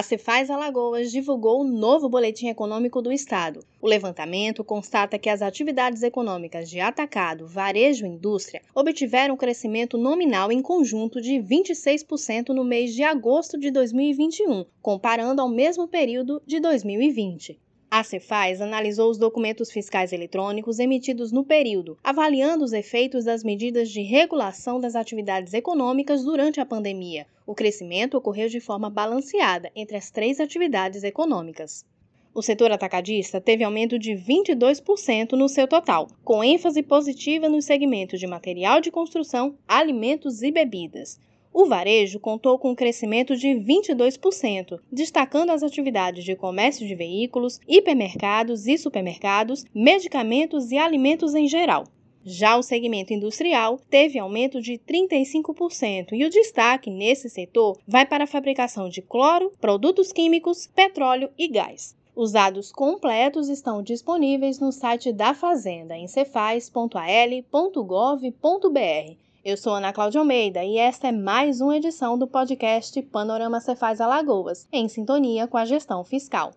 A Cefaz Alagoas divulgou o novo Boletim Econômico do Estado. O levantamento constata que as atividades econômicas de atacado, varejo e indústria obtiveram um crescimento nominal em conjunto de 26% no mês de agosto de 2021, comparando ao mesmo período de 2020. A Cefaz analisou os documentos fiscais eletrônicos emitidos no período, avaliando os efeitos das medidas de regulação das atividades econômicas durante a pandemia. O crescimento ocorreu de forma balanceada entre as três atividades econômicas. O setor atacadista teve aumento de 22% no seu total, com ênfase positiva nos segmentos de material de construção, alimentos e bebidas. O varejo contou com um crescimento de 22%, destacando as atividades de comércio de veículos, hipermercados e supermercados, medicamentos e alimentos em geral. Já o segmento industrial teve aumento de 35% e o destaque nesse setor vai para a fabricação de cloro, produtos químicos, petróleo e gás. Os dados completos estão disponíveis no site da Fazenda em cefaz.al.gov.br. Eu sou Ana Cláudia Almeida e esta é mais uma edição do podcast Panorama Cefaz Alagoas, em sintonia com a gestão fiscal.